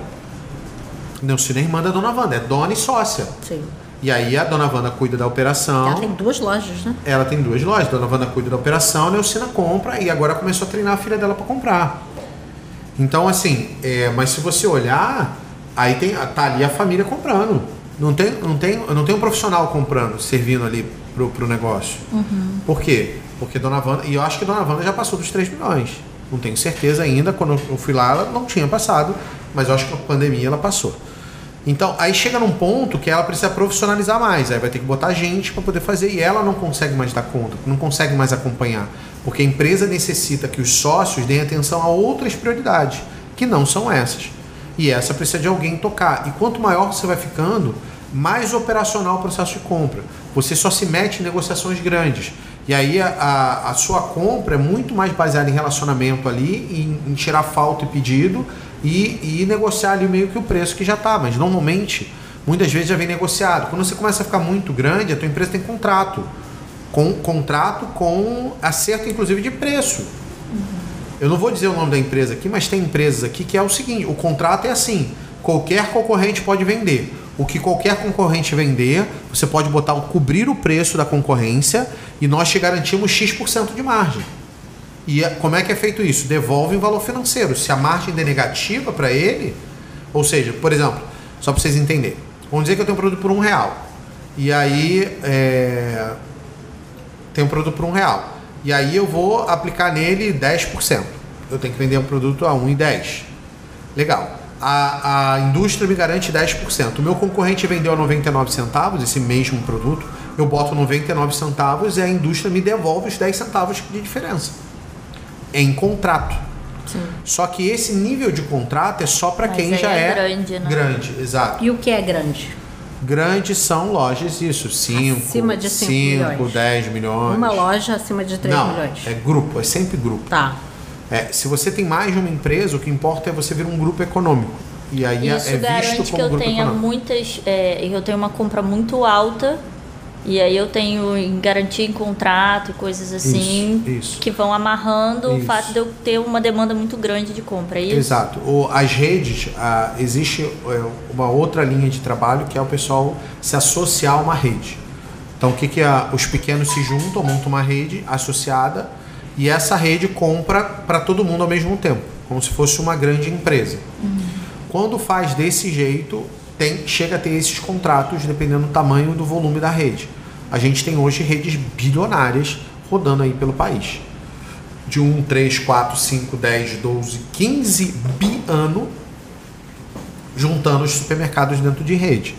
Neucina é irmã da dona Wanda, é dona e sócia. Sim. E aí a dona Wanda cuida da operação. Ela tem duas lojas, né? Ela tem duas lojas. A dona Wanda cuida da operação, a Neucina compra e agora começou a treinar a filha dela para comprar. Então, assim, é, mas se você olhar, aí tem, tá ali a família comprando. Não tem, não tem, não tem um profissional comprando, servindo ali pro, pro negócio. Uhum. Por quê? Porque Dona Wanda, e eu acho que Dona Wanda já passou dos 3 milhões. Não tenho certeza ainda, quando eu fui lá ela não tinha passado, mas eu acho que a pandemia ela passou. Então, aí chega num ponto que ela precisa profissionalizar mais, aí vai ter que botar gente para poder fazer e ela não consegue mais dar conta, não consegue mais acompanhar, porque a empresa necessita que os sócios deem atenção a outras prioridades, que não são essas. E essa precisa de alguém tocar. E quanto maior você vai ficando, mais operacional o processo de compra. Você só se mete em negociações grandes. E aí a, a, a sua compra é muito mais baseada em relacionamento ali, em, em tirar falta e pedido e, e negociar ali meio que o preço que já está. Mas normalmente, muitas vezes já vem negociado. Quando você começa a ficar muito grande, a tua empresa tem contrato. Com contrato com acerto, inclusive, de preço. Eu não vou dizer o nome da empresa aqui, mas tem empresas aqui que é o seguinte: o contrato é assim, qualquer concorrente pode vender. O que qualquer concorrente vender, você pode botar cobrir o preço da concorrência e nós te garantimos X% de margem. E é, como é que é feito isso? Devolve em valor financeiro. Se a margem é negativa para ele, ou seja, por exemplo, só para vocês entenderem, vamos dizer que eu tenho um produto por um real. E aí é, tem um produto por um real. E aí eu vou aplicar nele 10%. Eu tenho que vender um produto a 1,10. Legal. A, a indústria me garante 10%. O meu concorrente vendeu a 99 centavos esse mesmo produto. Eu boto 99 centavos e a indústria me devolve os 10 centavos de diferença. Em contrato. Sim. Só que esse nível de contrato é só para quem já é é grande, né? grande, exato. E o que é grande? Grandes são lojas, isso, 5, Acima de cinco 5, milhões. 10 milhões. Uma loja acima de 3 Não, milhões. é grupo, é sempre grupo. Tá. É, se você tem mais de uma empresa, o que importa é você vir um grupo econômico. E aí é- Isso é visto garante como que eu grupo tenha econômico. muitas. É, eu tenho uma compra muito alta. E aí eu tenho em garantia em contrato e coisas assim Isso, isso. que vão amarrando o Isso. fato de eu ter uma demanda muito grande de compra. É isso? Exato. O- as redes, ah, existe é, uma outra linha de trabalho que é o pessoal se associar a uma rede. Então, o que, que é? Os pequenos se juntam, montam uma rede associada e essa rede compra para todo mundo ao mesmo tempo, como se fosse uma grande empresa. Quando faz desse jeito, tem, chega a ter esses contratos dependendo do tamanho do volume da rede. A gente tem hoje redes bilionárias rodando aí pelo país de 1, 3, 4, 5, 10, 12, 15 bi ano juntando os supermercados dentro de rede.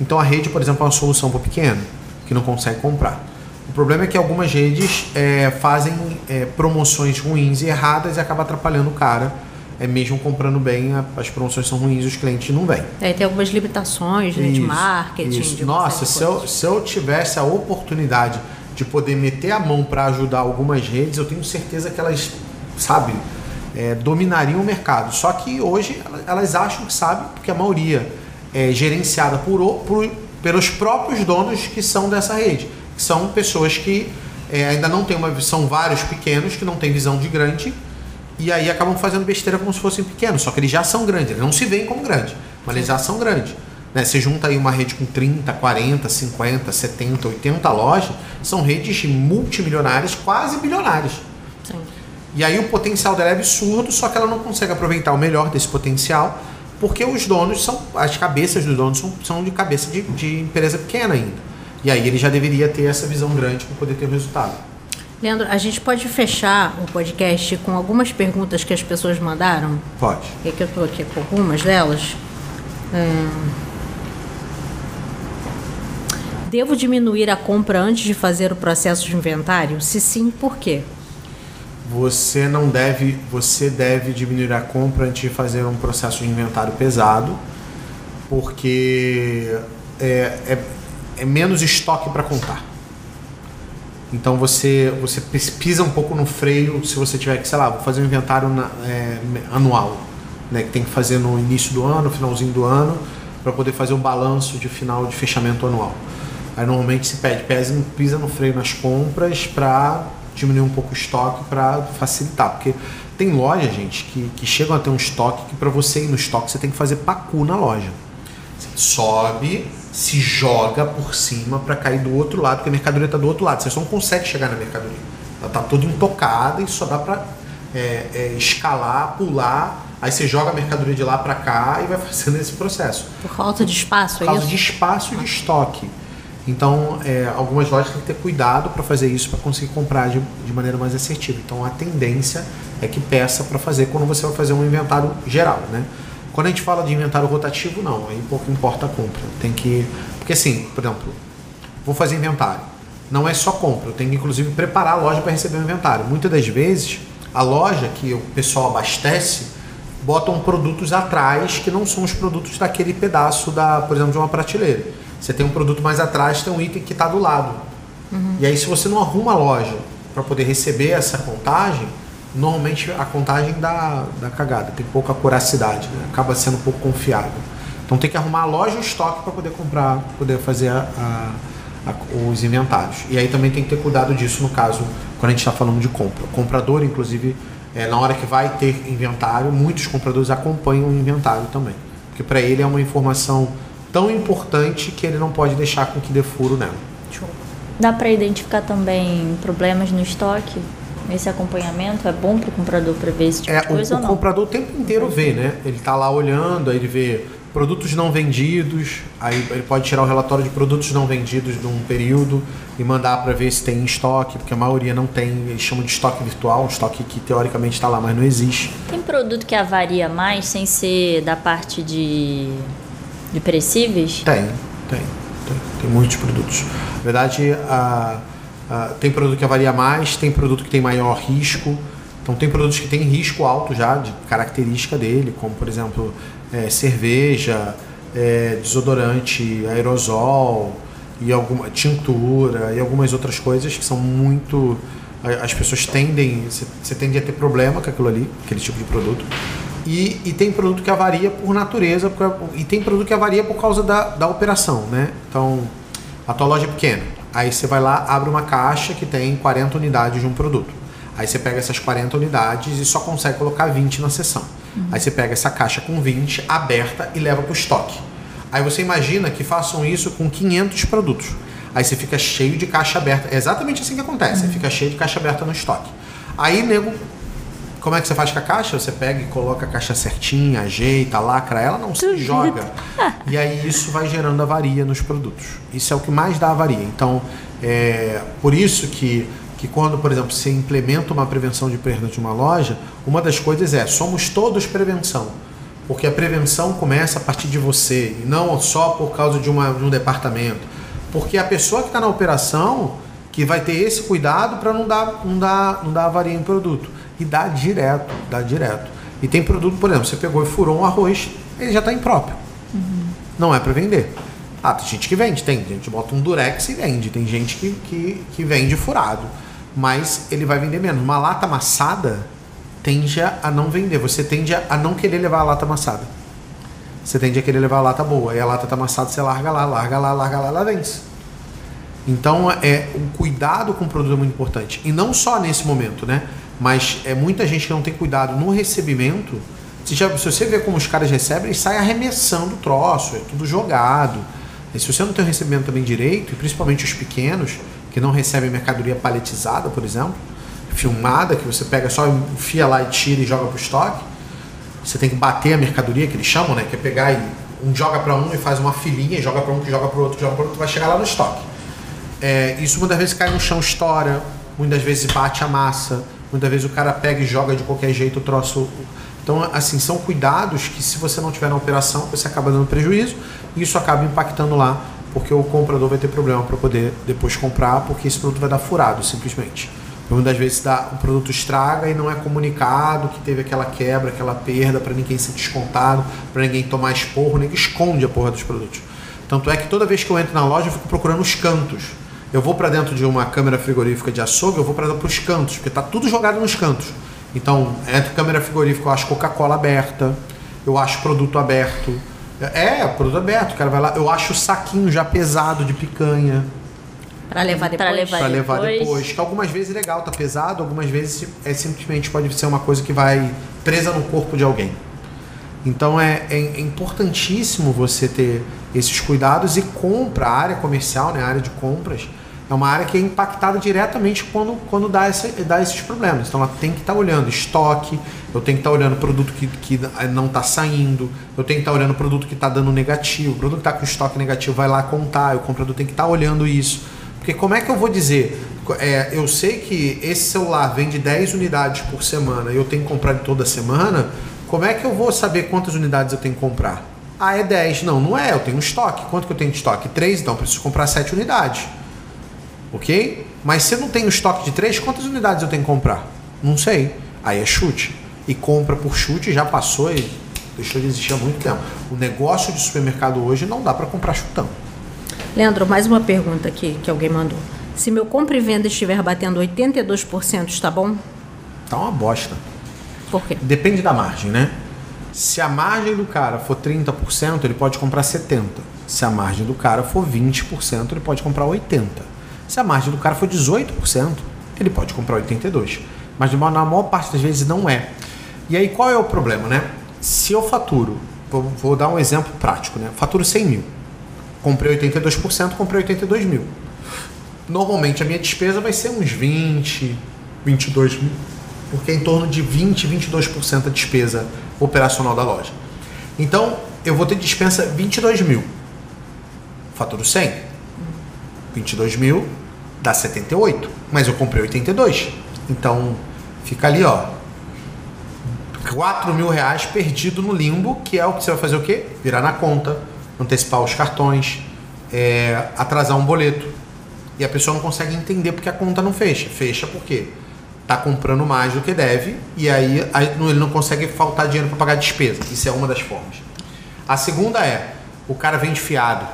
Então a rede, por exemplo, é uma solução para o pequeno, que não consegue comprar. O problema é que algumas redes é, fazem é, promoções ruins e erradas e acaba atrapalhando o cara. É mesmo comprando bem, a- as promoções são ruins e os clientes não vêm. Aí tem algumas limitações né, de Isso, marketing. isso. de Nossa, se de eu, se eu tivesse a oportunidade de poder meter a mão para ajudar algumas redes, eu tenho certeza que elas, sabe, é, dominariam o mercado. Só que hoje ela- elas acham que sabem, porque a maioria é gerenciada por, por- pelos próprios donos que são dessa rede. Que são pessoas que é, ainda não têm uma visão, vários pequenos que não têm visão de grande e aí acabam fazendo besteira como se fossem pequenos, só que eles já são grandes, eles não se veem como grandes, mas eles já são grandes. Né? Você junta aí uma rede com 30, 40, 50, 70, 80 lojas, são redes multimilionárias, quase bilionárias. Sim. E aí o potencial dela é absurdo, só que ela não consegue aproveitar o melhor desse potencial, porque os donos são, as cabeças dos donos são, são de cabeça de, de empresa pequena ainda. E aí ele já deveria ter essa visão grande para poder ter o resultado. Leandro, a gente pode fechar o podcast com algumas perguntas que as pessoas mandaram? Pode. E aqui eu estou aqui com algumas delas. É, Devo diminuir a compra antes de fazer o processo de inventário? Se sim, por quê? Você não deve, você deve diminuir a compra antes de fazer um processo de inventário pesado, porque é, é, é menos estoque para contar. Então você você pis- pisa um pouco no freio se você tiver que, sei lá, fazer um inventário na- é, anual, né, que tem que fazer no início do ano, finalzinho do ano, para poder fazer um balanço de final de fechamento anual. Aí normalmente se pede, pisa no freio nas compras para diminuir um pouco o estoque para facilitar, porque tem loja, gente, que, que chegam a ter um estoque que para você ir no estoque você tem que fazer pacu na loja. Você sobe, se joga por cima para cair do outro lado, porque a mercadoria está do outro lado. Você só não consegue chegar na mercadoria. Ela está toda intocada e só dá para escalar, pular. Aí você joga a mercadoria de lá para cá e vai fazendo esse processo. Por falta de espaço, Por é causa isso? de espaço de estoque. Então, é, algumas lojas têm que ter cuidado para fazer isso, para conseguir comprar de, de maneira mais assertiva. Então, a tendência é que peça para fazer quando você vai fazer um inventário geral, né? Quando a gente fala de inventário rotativo, não, aí pouco importa a compra. Tem que. Porque assim, por exemplo, vou fazer inventário. Não é só compra, eu tenho que inclusive preparar a loja para receber o inventário. Muitas das vezes, a loja que o pessoal abastece botam produtos atrás que não são os produtos daquele pedaço da, por exemplo, de uma prateleira. Você tem um produto mais atrás, tem um item que está do lado. E aí, se você não arruma a loja para poder receber essa contagem, normalmente a contagem dá, dá cagada, tem pouca curacidade, né? acaba sendo pouco confiável. Então tem que arrumar a loja e o estoque para poder comprar, poder fazer a- a- a- os inventários. E aí também tem que ter cuidado disso no caso, quando a gente está falando de compra. O comprador, inclusive, é, na hora que vai ter inventário, muitos compradores acompanham o inventário também. Porque para ele é uma informação tão importante que ele não pode deixar com que dê furo nela. Dá para identificar também problemas no estoque? Esse acompanhamento é bom para o comprador para ver esse tipo É, de o, coisa o ou não? comprador o tempo inteiro vê, né? Ele tá lá olhando, aí ele vê produtos não vendidos, aí ele pode tirar o relatório de produtos não vendidos de um período e mandar para ver se tem em estoque, porque a maioria não tem, eles chamam de estoque virtual, um estoque que teoricamente está lá, mas não existe. Tem produto que avaria mais sem ser da parte de, de perecíveis? Tem, tem, tem, tem muitos produtos. Na verdade, a, a- tem produto que avaria mais, tem produto que tem maior risco. Então tem produtos que têm risco alto já de característica dele, como por exemplo é, cerveja, é, desodorante, aerosol e alguma tintura e algumas outras coisas que são muito as pessoas tendem você tende a ter problema com aquilo ali, aquele tipo de produto. E, e tem produto que avaria por natureza e tem produto que avaria por causa da, da operação, né? Então, a tua loja é pequena. Aí você vai lá, abre uma caixa que tem 40 unidades de um produto. Aí você pega essas 40 unidades e só consegue colocar 20 na sessão. Uhum. Aí você pega essa caixa com 20 aberta e leva para o estoque. Aí você imagina que façam isso com 500 produtos. Aí você fica cheio de caixa aberta. É exatamente assim que acontece. Uhum. Você fica cheio de caixa aberta no estoque. Aí, nego, como é que você faz com a caixa? Você pega e coloca a caixa certinha, ajeita, lacra ela, não se joga. E aí isso vai gerando avaria nos produtos. Isso é o que mais dá avaria. Então, é por isso que que quando, por exemplo, você implementa uma prevenção de perda de uma loja, uma das coisas é, somos todos prevenção. Porque a prevenção começa a partir de você, e não só por causa de, uma, de um departamento. Porque a pessoa que está na operação que vai ter esse cuidado para não dar, não, dar, não dar avaria em produto. E dá direto, dá direto. E tem produto, por exemplo, você pegou e furou um arroz, ele já está impróprio. Uhum. Não é para vender. Ah, tem gente que vende, tem. gente bota um durex e vende. Tem gente que, que, que vende furado mas ele vai vender menos. Uma lata amassada tende a não vender. Você tende a não querer levar a lata amassada. Você tende a querer levar a lata boa. Aí a lata tá amassada, você larga lá, larga lá, larga lá, ela vence. Então, é, o cuidado com o produto é muito importante. E não só nesse momento, né? Mas é muita gente que não tem cuidado no recebimento. Se, já, se você vê como os caras recebem, eles saem arremessando o troço, é tudo jogado. E se você não tem o recebimento também direito, e principalmente os pequenos, que não recebem mercadoria paletizada, por exemplo, filmada, que você pega só, enfia lá e tira e joga para o estoque. Você tem que bater a mercadoria, que eles chamam, né? Que é pegar e um joga para um e faz uma filinha, e joga para um, que joga para outro, joga para outro, vai chegar lá no estoque. É, isso muitas vezes cai no chão, estoura, muitas vezes bate a massa, muitas vezes o cara pega e joga de qualquer jeito o troço. Então, assim, são cuidados que se você não tiver na operação, você acaba dando prejuízo e isso acaba impactando lá porque o comprador vai ter problema para poder depois comprar, porque esse produto vai dar furado, simplesmente. Muitas vezes dá, o produto estraga e não é comunicado que teve aquela quebra, aquela perda, para ninguém ser descontado, para ninguém tomar esporro, ninguém esconde a porra dos produtos. Tanto é que toda vez que eu entro na loja, eu fico procurando os cantos. Eu vou para dentro de uma câmera frigorífica de açougue, eu vou para os cantos, porque está tudo jogado nos cantos. Então, entre câmera frigorífica, eu acho Coca-Cola aberta, eu acho produto aberto, é, produto aberto. O cara vai lá. Eu acho o saquinho já pesado de picanha. Pra levar depois. Pra levar, pra levar depois. depois. Que algumas vezes é legal, tá pesado, algumas vezes é simplesmente pode ser uma coisa que vai presa no corpo de alguém. Então é, é, é importantíssimo você ter esses cuidados e compra, a área comercial, né, a área de compras, é uma área que é impactada diretamente quando, quando dá, essa, dá esses problemas. Então ela tem que estar tá olhando estoque, eu tenho que estar tá olhando produto que, que não está saindo, eu tenho que estar tá olhando produto que está dando negativo, produto que está com estoque negativo vai lá contar, o comprador tem que estar tá olhando isso. Porque como é que eu vou dizer? É, eu sei que esse celular vende 10 unidades por semana e eu tenho que comprar toda semana, como é que eu vou saber quantas unidades eu tenho que comprar? Ah, é 10. Não, não é, eu tenho estoque. Quanto que eu tenho de estoque? 3, então preciso comprar 7 unidades ok? Mas se eu não tenho estoque de três, quantas unidades eu tenho que comprar? Não sei. Aí é chute. E compra por chute já passou e deixou de existir há muito tempo. O negócio de supermercado hoje não dá para comprar chutão. Leandro, mais uma pergunta aqui que alguém mandou. Se meu compra e venda estiver batendo 82%, está bom? Tá uma bosta. Por quê? Depende da margem, né? Se a margem do cara for 30%, ele pode comprar 70%. Se a margem do cara for 20%, ele pode comprar 80%. Se a margem do cara for 18%, ele pode comprar 82%. Mas na maior parte das vezes não é. E aí qual é o problema, né? Se eu faturo, vou, vou dar um exemplo prático, né? Faturo 100 mil. Comprei 82%, comprei 82 mil. Normalmente a minha despesa vai ser uns 20, 22 mil. Porque é em torno de 20, 22% a despesa operacional da loja. Então, eu vou ter dispensa 22 mil. Faturo 100. 22 mil dá 78, mas eu comprei 82. Então fica ali, ó. 4 mil reais perdido no limbo, que é o que você vai fazer o quê? Virar na conta, antecipar os cartões, é, atrasar um boleto. E a pessoa não consegue entender porque a conta não fecha. Fecha por quê? tá comprando mais do que deve e aí aí ele não consegue faltar dinheiro para pagar despesa. Isso é uma das formas. A segunda é, o cara vende fiado.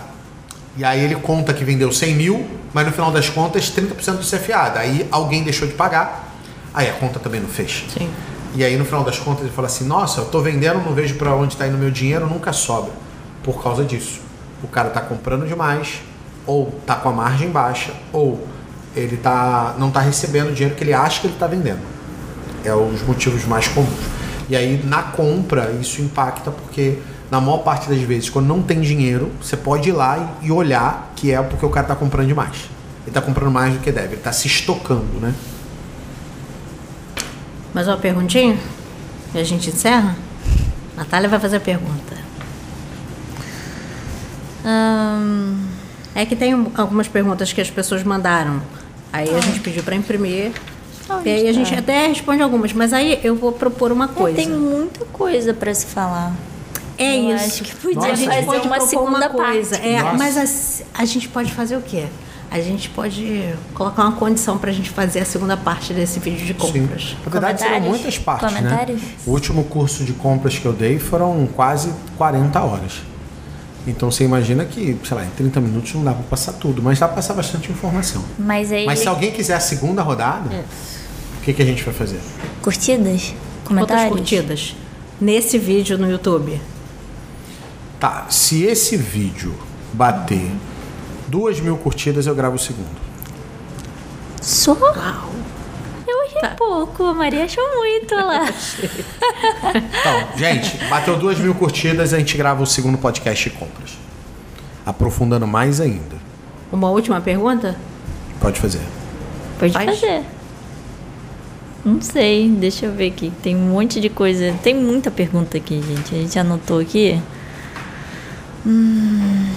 E aí ele conta que vendeu 100 mil, mas no final das contas 30% disso é fiado. Aí alguém deixou de pagar, aí a conta também não fecha. Sim. E aí no final das contas ele fala assim, nossa, eu tô vendendo, não vejo para onde está indo meu dinheiro, nunca sobra. Por causa disso. O cara tá comprando demais, ou tá com a margem baixa, ou ele tá, não tá recebendo o dinheiro que ele acha que ele está vendendo. É os motivos mais comuns. E aí na compra isso impacta porque na maior parte das vezes, quando não tem dinheiro, você pode ir lá e olhar que é porque o cara está comprando demais. Ele está comprando mais do que deve, ele está se estocando, né? Mais uma perguntinha? E a gente encerra? Natália vai fazer a pergunta. Hum, é que tem um- algumas perguntas que as pessoas mandaram. Aí a gente pediu para imprimir. Onde E aí a gente até responde algumas, mas aí eu vou propor uma É, coisa. tem muita coisa para se falar. É Eu isso. acho que podia Nossa, a gente fazer pode uma segunda uma coisa. parte. É, Nossa. mas a, a gente pode fazer o quê? A gente pode colocar uma condição para a gente fazer a segunda parte desse vídeo de compras. Na verdade, serão muitas partes, Comentários? né? O último curso de compras que eu dei foram quase 40 horas. Então você imagina que, sei lá, em 30 minutos não dá para passar tudo, mas dá para passar bastante informação. Mas aí. Mas se alguém quiser a segunda rodada, o que, que a gente vai fazer? Curtidas? Quantas Comentários? curtidas nesse vídeo no YouTube? Tá, se esse vídeo bater duas mil curtidas, eu gravo o segundo. Só? Uau! Eu achei Tá. pouco, a Maria achou muito olha lá. Então, gente, bateu duas mil curtidas, a gente grava o segundo podcast de compras. Aprofundando mais ainda. Uma última pergunta? Pode fazer. Pode Faz. fazer. Não sei, deixa eu ver aqui. Tem um monte de coisa. Tem muita pergunta aqui, gente. A gente anotou aqui. Hum.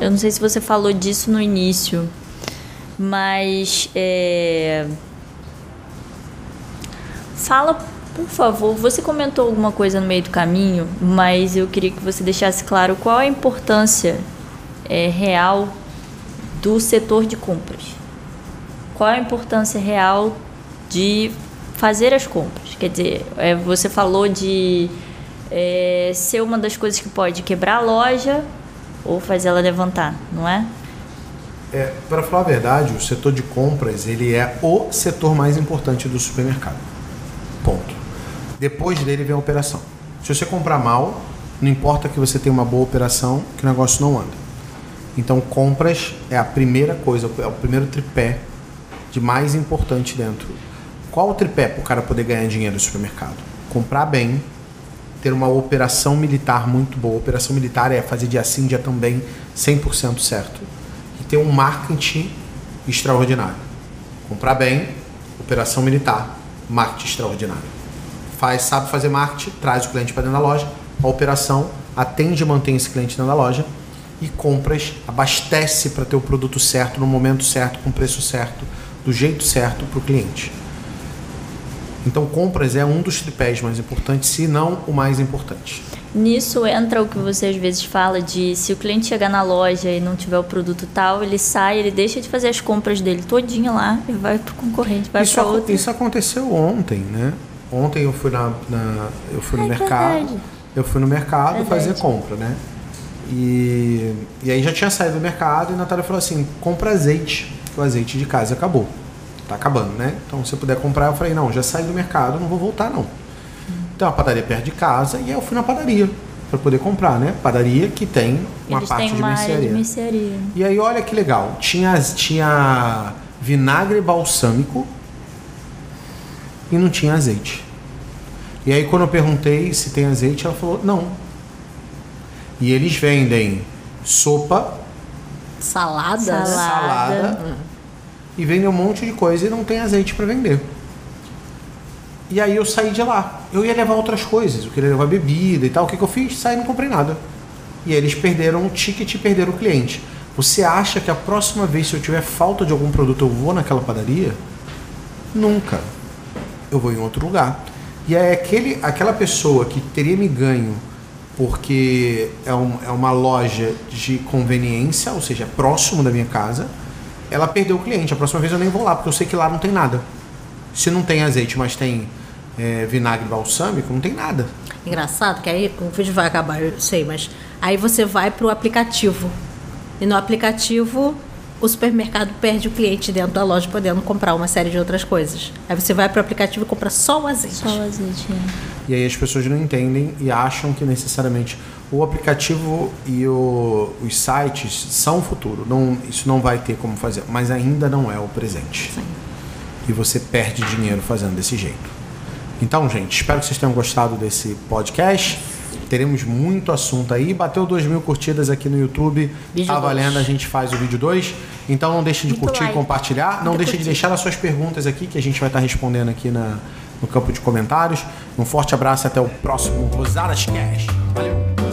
Eu não sei se você falou disso no início, mas é, Fala, por favor, você comentou alguma coisa no meio do caminho, mas eu queria que você deixasse claro qual a importância é, real do setor de compras. Qual a importância real de fazer as compras? Quer dizer, é, você falou de é, ser uma das coisas que pode quebrar a loja ou fazer ela levantar, não é? É, para falar a verdade, o setor de compras ele é o setor mais importante do supermercado. Ponto. Depois dele vem a operação. Se você comprar mal, não importa que você tenha uma boa operação, que o negócio não anda. Então, compras é a primeira coisa, é o primeiro tripé de mais importante dentro. Qual o tripé para o cara poder ganhar dinheiro no supermercado? Comprar bem, ter uma operação militar muito boa. Operação militar é fazer dia sim, dia também, 100% certo. E ter um marketing extraordinário. Comprar bem, operação militar, marketing extraordinário. Faz, sabe fazer marketing, traz o cliente para dentro da loja, a operação atende e mantém esse cliente dentro da loja e compras abastece para ter o produto certo, no momento certo, com preço certo, do jeito certo para o cliente. Então, compras é um dos tripés mais importantes, se não o mais importante. Nisso entra o que você às vezes fala de se o cliente chegar na loja e não tiver o produto tal, ele sai, ele deixa de fazer as compras dele todinha lá e vai pro concorrente, vai Isso, para outro. isso aconteceu ontem, né? Ontem eu fui na, na- eu fui no é mercado, verdade. eu fui no mercado Verdade. fazer compra, né? E, e aí já tinha saído do mercado e a Natália falou assim, compra azeite, que o azeite de casa acabou. Tá acabando, né? Então se eu puder comprar, eu falei, não, já saí do mercado, não vou voltar não. Tem uma padaria perto de casa e aí eu fui na padaria para poder comprar, né? Padaria que tem uma Eles parte têm de uma área de mercearia. mercearia. E aí, olha que legal. Tinha, tinha vinagre balsâmico e não tinha azeite. E aí, quando eu perguntei se tem azeite, ela falou: não. E eles vendem sopa, Salada? Salada. salada e vendem um monte de coisa e não tem azeite para vender. E aí eu saí de lá. Eu ia levar outras coisas, eu queria levar bebida e tal. O que, que eu fiz? Saí e não comprei nada. E eles perderam o ticket e perderam o cliente. Você acha que a próxima vez, se eu tiver falta de algum produto, eu vou naquela padaria? Nunca. Eu vou em outro lugar. E aí aquele, aquela pessoa que teria me ganho porque é, um, é uma loja de conveniência, ou seja, é próximo da minha casa. Ela perdeu o cliente. A próxima vez eu nem vou lá, porque eu sei que lá não tem nada. Se não tem azeite, mas tem é, vinagre balsâmico, não tem nada. Engraçado que aí o vídeo vai acabar, eu sei, mas aí você vai pro aplicativo. E no aplicativo o supermercado perde o cliente dentro da loja podendo comprar uma série de outras coisas. Aí você vai pro aplicativo e compra só o azeite. Só o azeite. é. E aí as pessoas não entendem e acham que necessariamente o aplicativo e o- os sites são o futuro. Não, isso não vai ter como fazer, mas ainda não é o presente. E você perde dinheiro fazendo desse jeito. Então, gente, espero que vocês tenham gostado desse podcast. Teremos muito assunto aí. Bateu 2 mil curtidas aqui no YouTube. Vídeo tá dois. valendo, a gente faz o vídeo 2. Então não deixe de Muito curtir e like. compartilhar. Não Muito deixe de deixar as suas perguntas aqui, que a gente vai estar respondendo aqui na, no campo de comentários. Um forte abraço e até o próximo Rosadas Cash. Valeu!